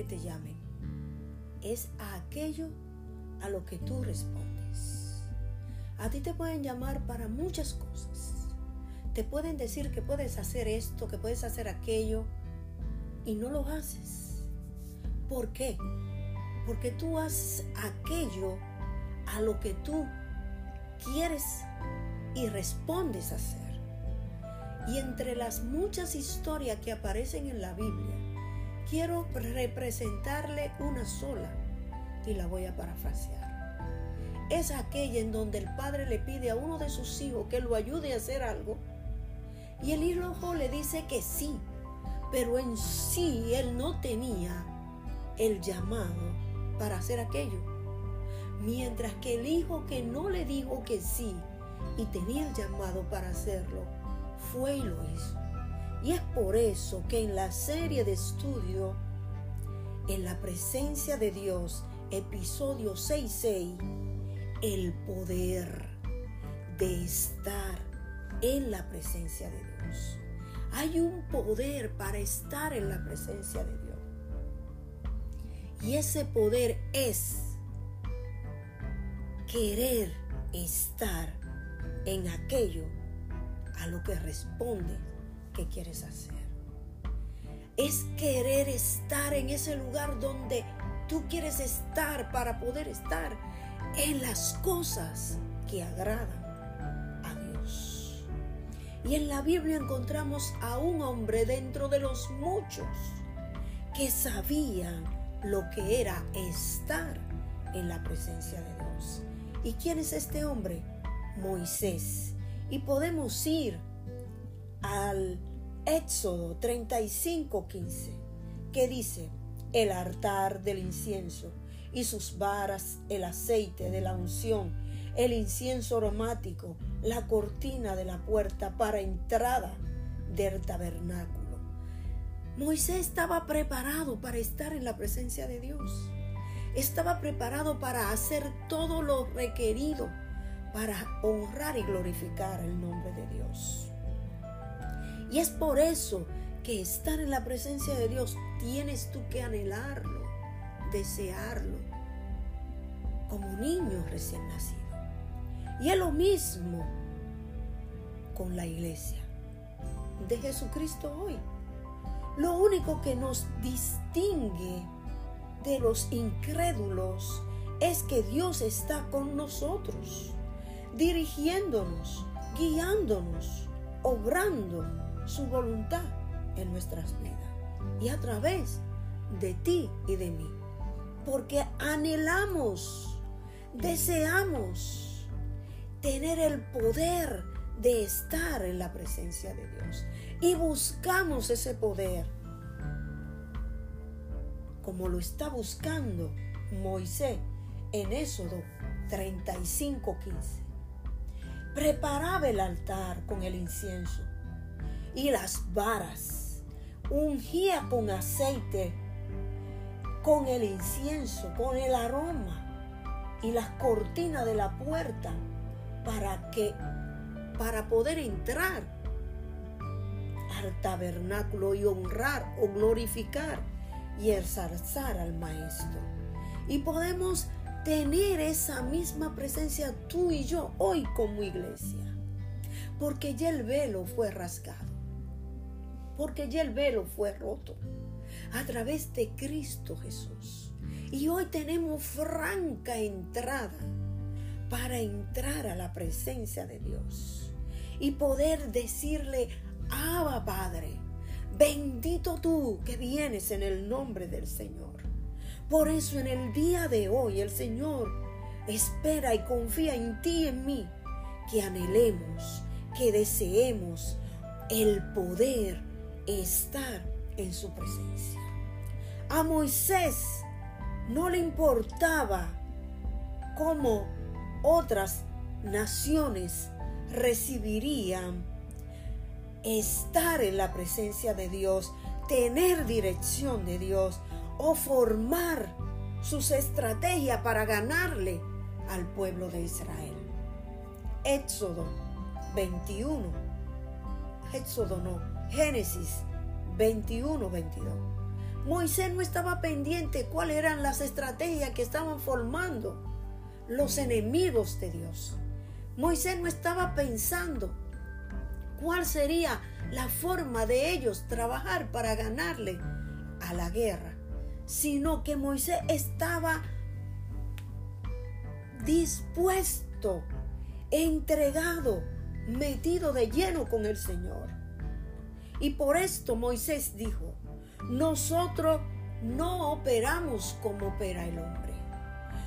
Que te llamen, es a aquello a lo que tú respondes. A ti te pueden llamar para muchas cosas. Te pueden decir que puedes hacer esto, que puedes hacer aquello, y no lo haces. ¿Por qué? Porque tú haces aquello a lo que tú quieres y respondes a hacer. Y entre las muchas historias que aparecen en la Biblia, quiero representarle una sola y la voy a parafrasear. Es aquella en donde el padre le pide a uno de sus hijos que lo ayude a hacer algo y el hijo le dice que sí, pero en sí él no tenía el llamado para hacer aquello. Mientras que el hijo que no le dijo que sí y tenía el llamado para hacerlo, fue y lo hizo. Y es por eso que en la serie de estudio, en la presencia de Dios, episodio 66, el poder de estar en la presencia de Dios. Hay un poder para estar en la presencia de Dios. Y ese poder es querer estar en aquello a lo que responde que quieres hacer. Es querer estar en ese lugar donde tú quieres estar para poder estar en las cosas que agradan a Dios. Y en la Biblia encontramos a un hombre dentro de los muchos que sabían lo que era estar en la presencia de Dios. ¿Y quién es este hombre? Moisés. Y podemos ir al Éxodo 35, 15, que dice, el altar del incienso y sus varas, el aceite de la unción, el incienso aromático, la cortina de la puerta para entrada del tabernáculo. Moisés estaba preparado para estar en la presencia de Dios. Estaba preparado para hacer todo lo requerido para honrar y glorificar el nombre de Dios. Y es por eso que estar en la presencia de Dios tienes tú que anhelarlo, desearlo, como niño recién nacido. Y es lo mismo con la iglesia de Jesucristo hoy. Lo único que nos distingue de los incrédulos es que Dios está con nosotros, dirigiéndonos, guiándonos, obrando su voluntad en nuestras vidas y a través de ti y de mí. Porque anhelamos, deseamos tener el poder de estar en la presencia de Dios y buscamos ese poder como lo está buscando Moisés en Éxodo 35:15. Preparaba el altar con el incienso y las varas. Ungía con aceite, con el incienso, con el aroma y las cortinas de la puerta para que para poder entrar al tabernáculo y honrar o glorificar y ensalzar al maestro. Y podemos tener esa misma presencia tú y yo hoy como iglesia. Porque ya el velo fue rasgado porque ya el velo fue roto a través de Cristo Jesús. Y hoy tenemos franca entrada para entrar a la presencia de Dios y poder decirle, Abba Padre, bendito tú que vienes en el nombre del Señor. Por eso en el día de hoy el Señor espera y confía en ti y en mí, que anhelemos, que deseemos el poder estar en su presencia. A Moisés No le importaba cómo otras naciones recibirían estar en la presencia de Dios, tener dirección de Dios o formar sus estrategias para ganarle al pueblo de Israel. Éxodo 21. Éxodo no, Génesis 21, 22. Moisés no estaba pendiente cuáles eran las estrategias que estaban formando los enemigos de Dios. Moisés no estaba pensando cuál sería la forma de ellos trabajar para ganarle a la guerra, sino que Moisés estaba dispuesto, entregado, metido de lleno con el Señor. Y por esto Moisés dijo, nosotros no operamos como opera el hombre.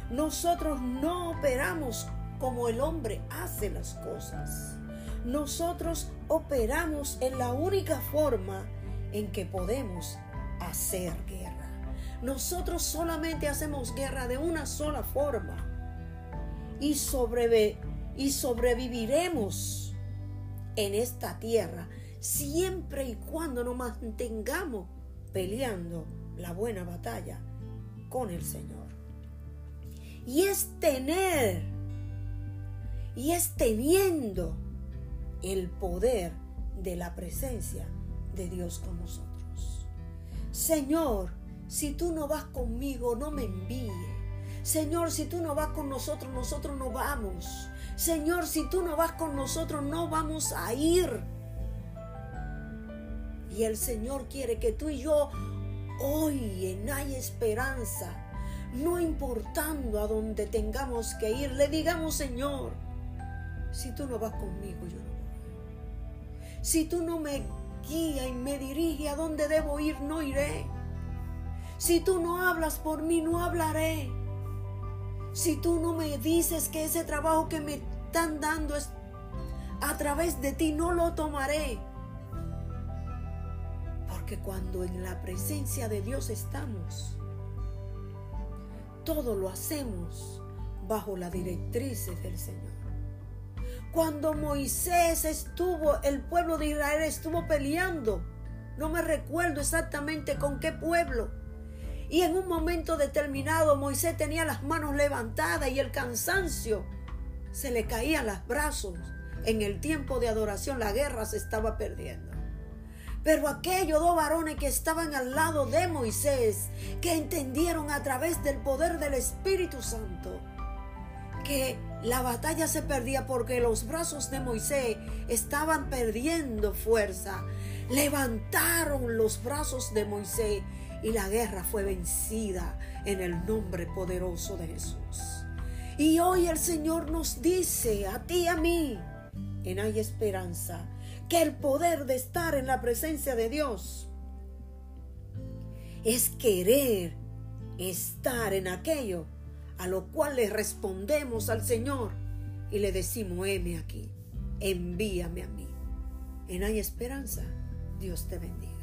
Nosotros no operamos como el hombre hace las cosas. Nosotros operamos en la única forma en que podemos hacer guerra. Nosotros solamente hacemos guerra de una sola forma y, sobreviviremos en esta tierra siempre y cuando nos mantengamos peleando la buena batalla con el Señor. Y es tener, y es teniendo el poder de la presencia de Dios con nosotros. Señor, si tú no vas conmigo, no me envíe. Señor, si tú no vas con nosotros, nosotros no vamos. Señor, si tú no vas con nosotros, no vamos a ir. Y el Señor quiere que tú y yo hoy en Hay Esperanza, no importando a dónde tengamos que ir, le digamos, Señor, si tú no vas conmigo, yo no voy. Si tú no me guías y me diriges a dónde debo ir, no iré. Si tú no hablas por mí, no hablaré. Si tú no me dices que ese trabajo que me están dando es a través de ti, no lo tomaré cuando en la presencia de Dios estamos, todo lo hacemos bajo la directrices del Señor. Cuando Moisés estuvo, el pueblo de Israel estuvo peleando. No me recuerdo exactamente con qué pueblo. Y en un momento determinado Moisés tenía las manos levantadas y el cansancio se le caían los brazos. En el tiempo de adoración la guerra se estaba perdiendo. Pero aquellos dos varones que estaban al lado de Moisés, que entendieron a través del poder del Espíritu Santo, que la batalla se perdía porque los brazos de Moisés estaban perdiendo fuerza, levantaron los brazos de Moisés y la guerra fue vencida en el nombre poderoso de Jesús. Y hoy el Señor nos dice a ti y a mí, en hay esperanza, que el poder de estar en la presencia de Dios es querer estar en aquello a lo cual le respondemos al Señor y le decimos, heme aquí, envíame a mí. En hay esperanza, Dios te bendiga.